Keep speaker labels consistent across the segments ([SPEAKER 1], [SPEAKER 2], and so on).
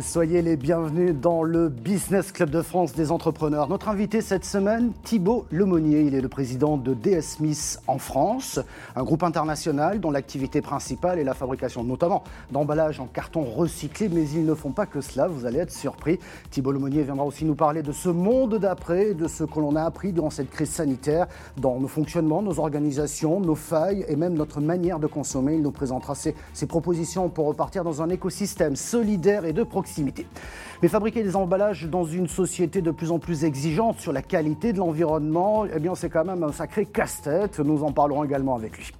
[SPEAKER 1] Soyez les bienvenus dans le Business Club de France des entrepreneurs. Notre invité cette semaine, Thibault Lemonnier. Il est le président de DS Smith en France, un groupe international dont l'activité principale est la fabrication notamment d'emballages en carton recyclé, mais ils ne font pas que cela, vous allez être surpris. Thibault Lemonnier viendra aussi nous parler de ce monde d'après, de ce que l'on a appris durant cette crise sanitaire, dans nos fonctionnements, nos organisations, nos failles et même notre manière de consommer. Il nous présentera ses, ses propositions pour repartir dans un écosystème solidaire et de mais fabriquer des emballages dans une société de plus en plus exigeante sur la qualité de l'environnement, eh bien c'est quand même un sacré casse-tête. Nous en parlerons également avec lui.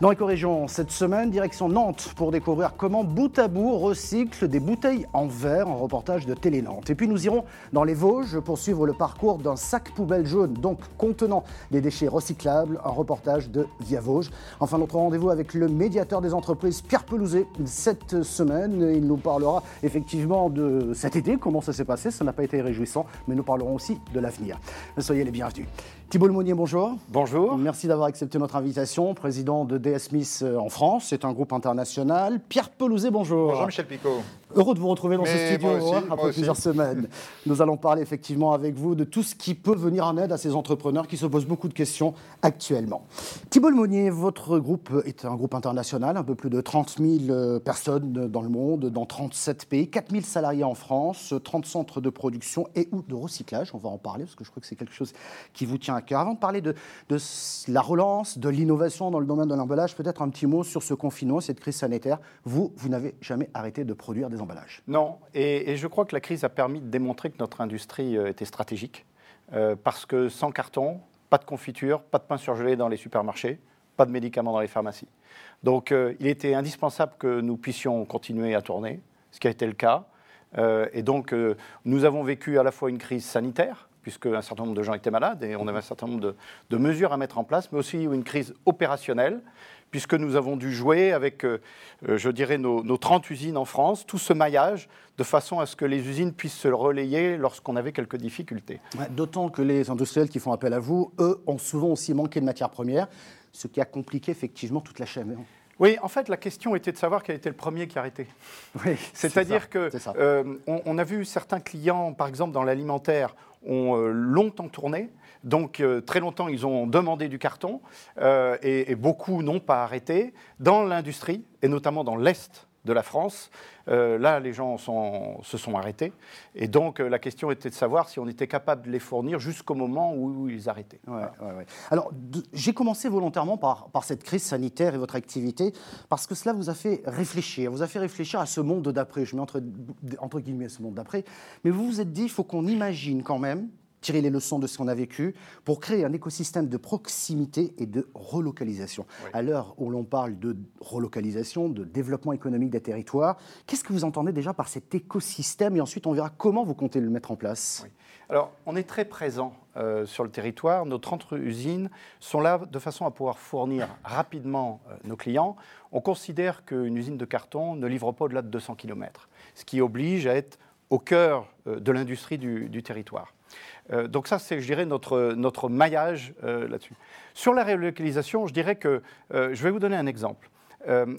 [SPEAKER 1] Dans l'éco-région, cette semaine, direction Nantes pour découvrir comment bout à bout recycle des bouteilles en verre, en reportage de Télé Nantes. Et puis nous irons dans les Vosges pour suivre le parcours d'un sac poubelle jaune, donc contenant des déchets recyclables, un reportage de Via Vosges. Enfin, notre rendez-vous avec le médiateur des entreprises, Pierre Pelouzet, cette semaine. Il nous parlera effectivement de cet été, comment ça s'est passé. Ça n'a pas été réjouissant, mais nous parlerons aussi de l'avenir. Soyez les bienvenus. Thibault Lemonnier, bonjour.
[SPEAKER 2] Bonjour.
[SPEAKER 1] Merci d'avoir accepté notre invitation. Président de Smith euh, en France, c'est un groupe international. Pierre Pelouzet, bonjour.
[SPEAKER 2] Bonjour Michel Picot.
[SPEAKER 1] Heureux de vous retrouver dans ce studio hein, après plusieurs semaines. Nous allons parler effectivement avec vous de tout ce qui peut venir en aide à ces entrepreneurs qui se posent beaucoup de questions actuellement. Thibault Lemonnier, votre groupe est un groupe international, un peu plus de 30 000 euh, personnes dans le monde, dans 37 pays, 4 000 salariés en France, 30 centres de production et ou de recyclage. On va en parler parce que je crois que c'est quelque chose qui vous tient avant de parler de, la relance, de l'innovation dans le domaine de l'emballage, peut-être un petit mot sur ce confinement, cette crise sanitaire. Vous, vous n'avez jamais arrêté de produire des
[SPEAKER 2] Non, et, je crois que la crise a permis de démontrer que notre industrie euh, était stratégique. Euh, parce que sans carton, pas de confiture, pas de pain surgelé dans les supermarchés, pas de médicaments dans les pharmacies. Donc euh, il était indispensable que nous puissions continuer à tourner, ce qui a été le cas. et donc nous avons vécu à la fois une crise sanitaire, puisque un certain nombre de gens étaient malades et on avait un certain nombre de, mesures à mettre en place, mais aussi une crise opérationnelle, puisque nous avons dû jouer avec, euh, euh, je dirais, nos, 30 usines en France, tout ce maillage, de façon à ce que les usines puissent se relayer lorsqu'on avait quelques difficultés.
[SPEAKER 1] D'autant que les industriels qui font appel à vous, eux, ont souvent aussi manqué de matières premières, ce qui a compliqué effectivement toute la chaîne.
[SPEAKER 2] Oui, en fait, la question était de savoir quel était le premier qui arrêtait. Oui, C'est-à-dire que euh, on, a vu certains clients, par exemple dans l'alimentaire, ont euh, longtemps tourné. Donc euh, très longtemps, ils ont demandé du carton et, et, beaucoup n'ont pas arrêté. Dans l'industrie, et notamment dans l'Est de la France. Euh, là, les gens se sont arrêtés. Et donc, euh, la question était de savoir si on était capable de les fournir jusqu'au moment où, ils arrêtaient.
[SPEAKER 1] Alors, j'ai commencé volontairement par, par, cette crise sanitaire et votre activité, parce que cela vous a fait réfléchir. Vous a fait réfléchir à ce monde d'après. Je mets entre, entre guillemets ce monde d'après. Mais vous vous êtes dit, il faut qu'on imagine quand même tirer les leçons de ce qu'on a vécu pour créer un écosystème de proximité et de relocalisation. À l'heure où l'on parle de relocalisation, de développement économique des territoires, qu'est-ce que vous entendez déjà par cet écosystème et ensuite on verra comment vous comptez le mettre en place?
[SPEAKER 2] Alors, on est très présent euh, sur le territoire. Nos 30 usines sont là de façon à pouvoir fournir rapidement euh, nos clients. On considère qu'une usine de carton ne livre pas au-delà de 200 km, ce qui oblige à être au cœur euh, de l'industrie du territoire. Euh, donc ça, c'est, je dirais, notre, notre maillage euh, là-dessus. Sur la relocalisation, je dirais que, euh, je vais vous donner un exemple.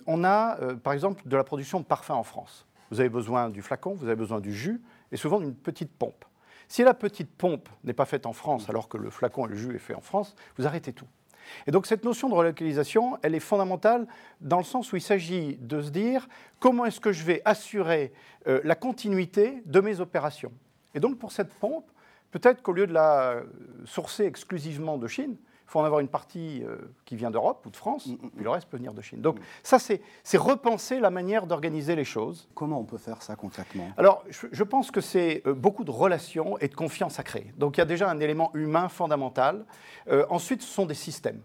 [SPEAKER 2] on a, par exemple, de la production de parfums en France. Vous avez besoin du flacon, vous avez besoin du jus, et souvent d'une petite pompe. Si la petite pompe n'est pas faite en France, alors que le flacon et le jus est fait en France, vous arrêtez tout. Et donc cette notion de relocalisation, elle est fondamentale dans le sens où il s'agit de se dire comment est-ce que je vais assurer la continuité de mes opérations? Et donc pour cette pompe, Peut-être qu'au lieu de la sourcer exclusivement de Chine, il faut en avoir une partie euh, qui vient d'Europe ou de France, mm, mm, puis le reste peut venir de Chine. Donc ça, c'est repenser la manière d'organiser les choses.
[SPEAKER 1] Comment on peut faire ça concrètement?
[SPEAKER 2] Alors, je, pense que c'est euh, beaucoup de relations et de confiance à créer. Donc il y a déjà un élément humain fondamental. Euh, ensuite, ce sont des systèmes.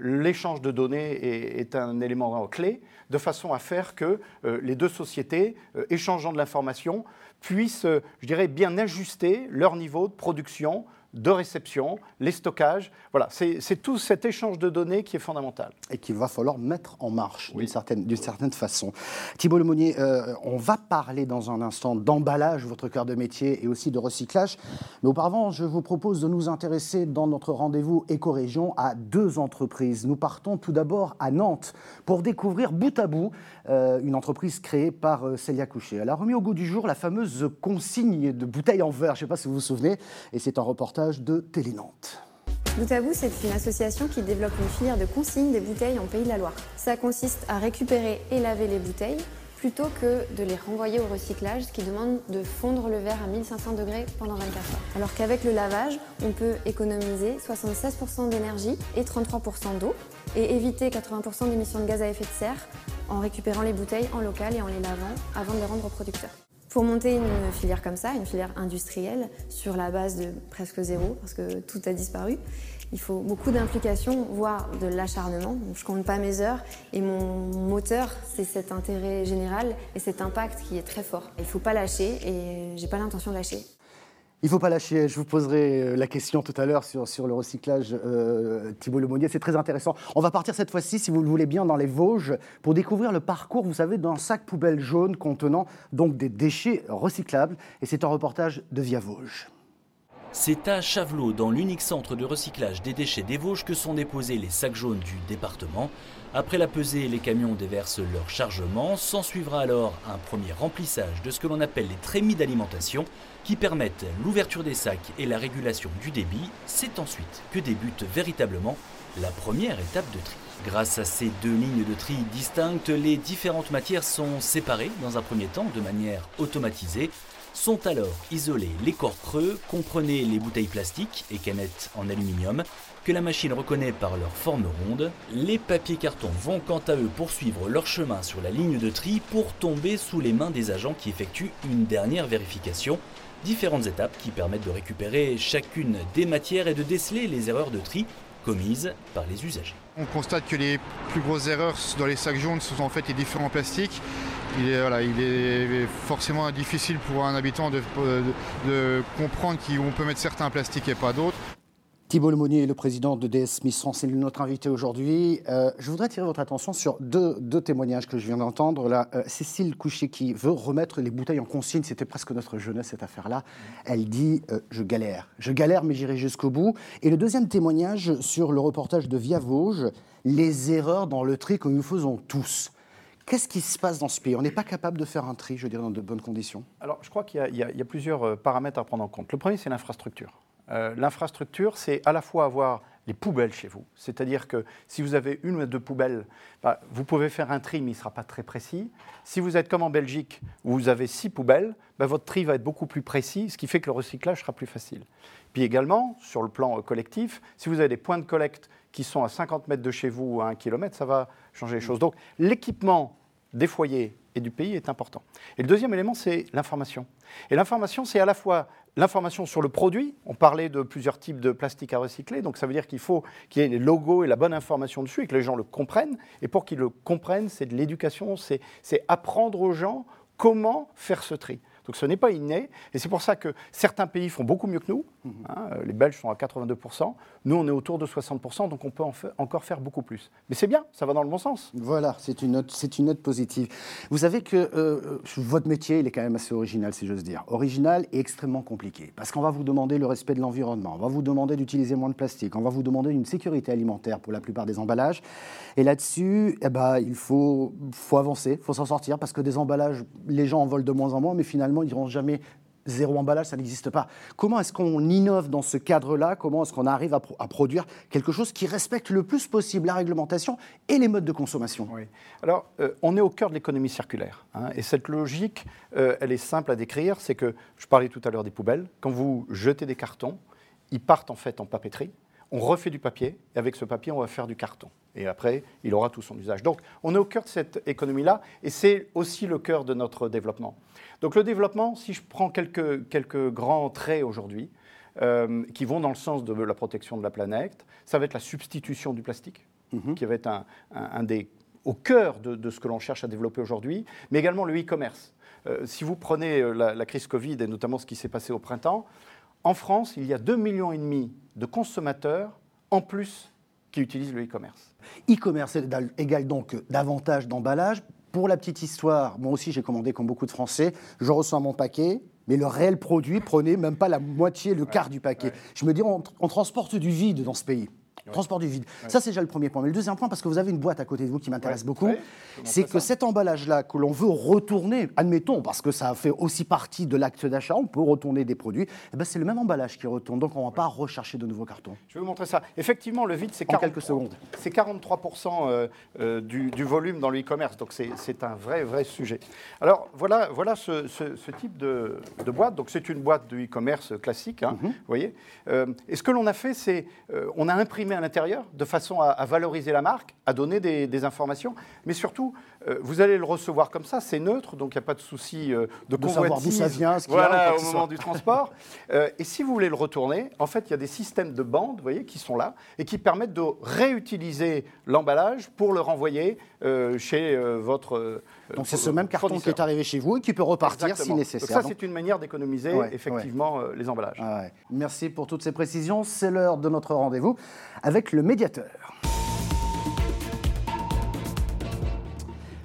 [SPEAKER 2] L'échange de données est, un élément clé, de façon à faire que les deux sociétés, échangeant de l'information, puissent, euh, je dirais, bien ajuster leur niveau de production de réception, les stockages. Voilà, c'est tout cet échange de données qui est fondamental.
[SPEAKER 1] Et qu'il va falloir mettre en marche d'une certaine, certaine, façon. Thibault Lemonnier, euh, on va parler dans un instant d'emballage, votre cœur de métier, et aussi de recyclage. Mais auparavant, je vous propose de nous intéresser dans notre rendez-vous éco-région à deux entreprises. Nous partons tout d'abord à Nantes pour découvrir bout à bout euh, une entreprise créée par euh, Célia Coucher. Elle a remis au goût du jour la fameuse consigne de bouteilles en verre, je ne sais pas si vous vous souvenez, et c'est un reportage de Télé Nantes.
[SPEAKER 3] C'est une association qui développe une filière de consigne des bouteilles en Pays de la Loire. Ça consiste à récupérer et laver les bouteilles plutôt que de les renvoyer au recyclage, ce qui demande de fondre le verre à 1500 degrés pendant 24 heures. Alors qu'avec le lavage, on peut économiser 76% d'énergie et 33% d'eau et éviter 80% d'émissions de gaz à effet de serre en récupérant les bouteilles en local et en les lavant avant de les rendre aux producteurs. Pour monter une filière comme ça, une filière industrielle, sur la base de presque zéro, parce que tout a disparu, il faut beaucoup d'implication, voire de l'acharnement. Je compte pas mes heures et mon moteur, c'est cet intérêt général et cet impact qui est très fort. Il faut pas lâcher et j'ai pas l'intention de lâcher.
[SPEAKER 1] Il ne faut pas lâcher. Je vous poserai euh, la question tout à l'heure sur, sur le recyclage, euh, Thibault Lemonnier. C'est très intéressant. On va partir cette fois-ci, si vous le voulez bien, dans les Vosges pour découvrir le parcours, vous savez, d'un sac poubelle jaune contenant donc des déchets recyclables. Et c'est un reportage de Via Vosges.
[SPEAKER 4] C'est à Chavelot, dans l'unique centre de recyclage des déchets des Vosges, que sont déposés les sacs jaunes du département. Après la pesée, les camions déversent leur chargement. S'en suivra alors un premier remplissage de ce que l'on appelle les trémies d'alimentation qui permettent l'ouverture des sacs et la régulation du débit. C'est ensuite que débute véritablement la première étape de tri. Grâce à ces deux lignes de tri distinctes, les différentes matières sont séparées dans un premier temps de manière automatisée sont alors isolés les corps creux, comprenez les bouteilles plastiques et canettes en aluminium, que la machine reconnaît par leur forme ronde. Les papiers cartons vont quant à eux poursuivre leur chemin sur la ligne de tri pour tomber sous les mains des agents qui effectuent une dernière vérification. Différentes étapes qui permettent de récupérer chacune des matières et de déceler les erreurs de tri commises par les usagers.
[SPEAKER 5] On constate que les plus grosses erreurs dans les sacs jaunes sont en fait les différents plastiques il est, forcément difficile pour un habitant de, comprendre qu'on peut mettre certains plastiques et pas d'autres.
[SPEAKER 1] Thibault Lemonnier, le président de DS Smith France, est notre invité aujourd'hui. Euh, je voudrais attirer votre attention sur deux, témoignages que je viens d'entendre. Là, euh, Cécile Couchet qui veut remettre les bouteilles en consigne, c'était presque notre jeunesse cette affaire-là. Elle dit euh, Je galère, je galère, mais j'irai jusqu'au bout. Et le deuxième témoignage sur le reportage de Via Vosges, les erreurs dans le tri que nous faisons tous. Qu'est-ce qui se passe dans ce pays? On n'est pas capable de faire un tri, je dirais, dans de bonnes conditions?
[SPEAKER 2] Alors, je crois qu'il y, a plusieurs paramètres à prendre en compte. Le premier, c'est l'infrastructure. Euh, l'infrastructure, c'est à la fois avoir les poubelles chez vous. C'est-à-dire que si vous avez une ou deux poubelles, bah, vous pouvez faire un tri, mais il ne sera pas très précis. Si vous êtes comme en Belgique, où vous avez six poubelles, bah, votre tri va être beaucoup plus précis, ce qui fait que le recyclage sera plus facile. Puis également, sur le plan euh, collectif, si vous avez des points de collecte qui sont à 50 mètres de chez vous ou à 1 km, ça va changer les choses. Donc l'équipement des foyers et du pays est important. Et le deuxième élément, c'est l'information. Et l'information, c'est à la fois l'information sur le produit. On parlait de plusieurs types de plastique à recycler, donc ça veut dire qu'il faut qu'il y ait les logos et la bonne information dessus et que les gens le comprennent. Et pour qu'ils le comprennent, c'est de l'éducation, c'est apprendre aux gens comment faire ce tri. Donc ce n'est pas inné, et c'est pour ça que certains pays font beaucoup mieux que nous. Hein, les Belges sont à 82%, nous on est autour de 60%, donc on peut encore faire beaucoup plus. Mais c'est bien, ça va dans le bon sens.
[SPEAKER 1] Voilà, c'est une note, positive. Vous savez que euh, votre métier, il est quand même assez original, si j'ose dire. Original et extrêmement compliqué, parce qu'on va vous demander le respect de l'environnement, on va vous demander d'utiliser moins de plastique, on va vous demander une sécurité alimentaire pour la plupart des emballages. Et là-dessus, eh ben, il faut, faut avancer, faut s'en sortir, parce que des emballages, les gens en volent de moins en moins, mais finalement, ils diront jamais zéro emballage, ça n'existe pas. Comment est-ce qu'on innove dans ce cadre-là? Comment est-ce qu'on arrive à, produire quelque chose qui respecte le plus possible la réglementation et les modes de consommation?
[SPEAKER 2] Alors, euh, on est au cœur de l'économie circulaire. Hein, et cette logique, euh, elle est simple à décrire. C'est que, je parlais tout à l'heure des poubelles. Quand vous jetez des cartons, ils partent en fait en papeterie on refait du papier, et avec ce papier, on va faire du carton. Et après, il aura tout son usage. Donc, on est au cœur de cette économie-là, et c'est aussi le cœur de notre développement. Donc, le développement, si je prends quelques, quelques grands traits aujourd'hui, euh, qui vont dans le sens de la protection de la planète, ça va être la substitution du plastique, mhm. qui va être un, des au cœur de, ce que l'on cherche à développer aujourd'hui, mais également le e-commerce. Euh, si vous prenez euh, la, la, crise Covid et notamment ce qui s'est passé au printemps, en France, il y a 2,5 millions et demi de consommateurs en plus qui utilisent le e-commerce.
[SPEAKER 1] E-commerce égale donc davantage d'emballage. Pour la petite histoire, moi aussi j'ai commandé comme beaucoup de Français, je reçois mon paquet, mais le réel produit prenait même pas la moitié, le quart du paquet. Je me dis, on transporte du vide dans ce pays. Transport du vide. Ça, c'est déjà le premier point. Mais le deuxième point, parce que vous avez une boîte à côté de vous qui m'intéresse beaucoup, c'est que cet emballage-là que l'on veut retourner, admettons, parce que ça fait aussi partie de l'acte d'achat, on peut retourner des produits, eh ben, c'est le même emballage qui retourne. Donc, on ne va pas rechercher de nouveaux cartons.
[SPEAKER 2] Je vais vous montrer ça. Effectivement, le vide, c'est 43%, euh, euh, du, volume dans le e-commerce. Donc, c'est un vrai, vrai sujet. Alors, voilà, voilà ce, type de, boîte. Donc, c'est une boîte de e-commerce classique, hein, mhm. vous voyez. Euh, et ce que l'on a fait, c'est on a imprimé à l'intérieur, de façon à, valoriser la marque, à donner des, informations. Mais surtout, euh, vous allez le recevoir comme ça, c'est neutre, donc il n'y a pas de souci euh, de,
[SPEAKER 1] de d'où ça vient, ce
[SPEAKER 2] voilà, au moment du transport. Euh, et si vous voulez le retourner, en fait, il y a des systèmes de bandes, vous voyez, qui sont là et qui permettent de réutiliser l'emballage pour le renvoyer chez votre
[SPEAKER 1] donc c'est ce même carton qui est arrivé chez vous et qui peut repartir si nécessaire.
[SPEAKER 2] Donc ça, c'est une manière d'économiser effectivement les emballages.
[SPEAKER 1] Merci pour toutes ces précisions. C'est l'heure de notre rendez-vous avec le médiateur.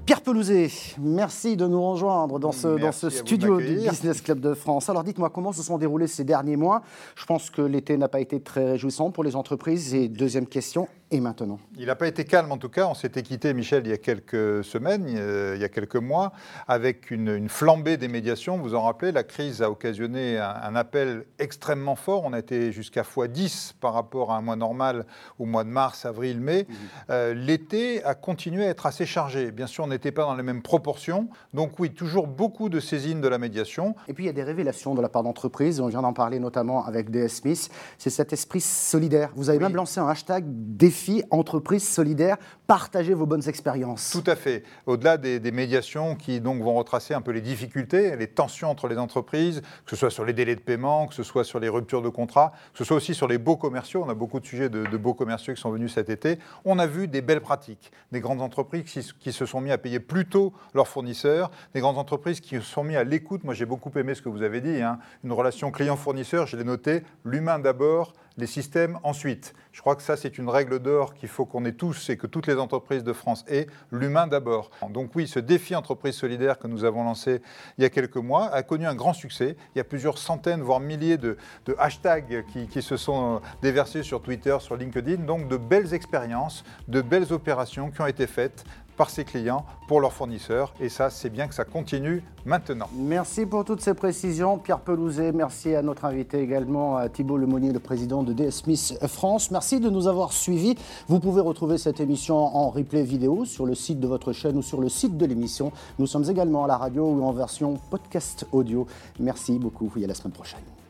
[SPEAKER 1] Pierre Pelouzet, merci de nous rejoindre dans ce, dans ce studio du Business Club de France. Alors dites-moi comment se sont déroulés ces derniers mois? Je pense que l'été n'a pas été très réjouissant pour les entreprises. Et deuxième question, et maintenant
[SPEAKER 6] Il n'a pas été calme en tout cas. On s'était quitté, Michel, il y a quelques semaines, il y a quelques mois, avec une, flambée des médiations. Vous en rappelez, la crise a occasionné un, appel extrêmement fort. On a été jusqu'à x10 par rapport à un mois normal au mois de mars, avril, mai. Mhm. Euh, l'été a continué à être assez chargé. Bien sûr, on n'était pas dans les mêmes proportions. Donc oui, toujours beaucoup de saisines de la médiation.
[SPEAKER 1] Et puis il y a des révélations de la part d'entreprises. On vient d'en parler notamment avec DS Smith. C'est cet esprit solidaire. Vous avez même lancé un hashtag défi entreprise solidaire, partagez vos bonnes expériences.
[SPEAKER 6] Tout à fait. Au-delà des, médiations qui donc vont retracer un peu les difficultés, les tensions entre les entreprises, que ce soit sur les délais de paiement, que ce soit sur les ruptures de contrat, que ce soit aussi sur les beaux commerciaux. On a beaucoup de sujets de, beaux commerciaux qui sont venus cet été. On a vu des belles pratiques, des grandes entreprises qui, se sont mis à payer plus tôt leurs fournisseurs, des grandes entreprises qui se sont mis à l'écoute. Moi, j'ai beaucoup aimé ce que vous avez dit, hein. une relation client-fournisseur, je l'ai noté, l'humain d'abord, les systèmes ensuite. Je crois que ça, c'est une règle d'or qu'il faut qu'on ait tous et que toutes les entreprises de France aient, l'humain d'abord. Donc oui, ce défi entreprise solidaire que nous avons lancé il y a quelques mois a connu un grand succès. Il y a plusieurs centaines, voire milliers de, hashtags qui, se sont déversés sur Twitter, sur LinkedIn. Donc de belles expériences, de belles opérations qui ont été faites par ses clients pour leurs fournisseurs. Et ça, c'est bien que ça continue maintenant.
[SPEAKER 1] Merci pour toutes ces précisions, Pierre Pelouzet. Merci à notre invité également, à Thibault Lemonnier, le président de DS Smith France. Merci de nous avoir suivis. Vous pouvez retrouver cette émission en replay vidéo sur le site de votre chaîne ou sur le site de l'émission. Nous sommes également à la radio ou en version podcast audio. Merci beaucoup et à la semaine prochaine.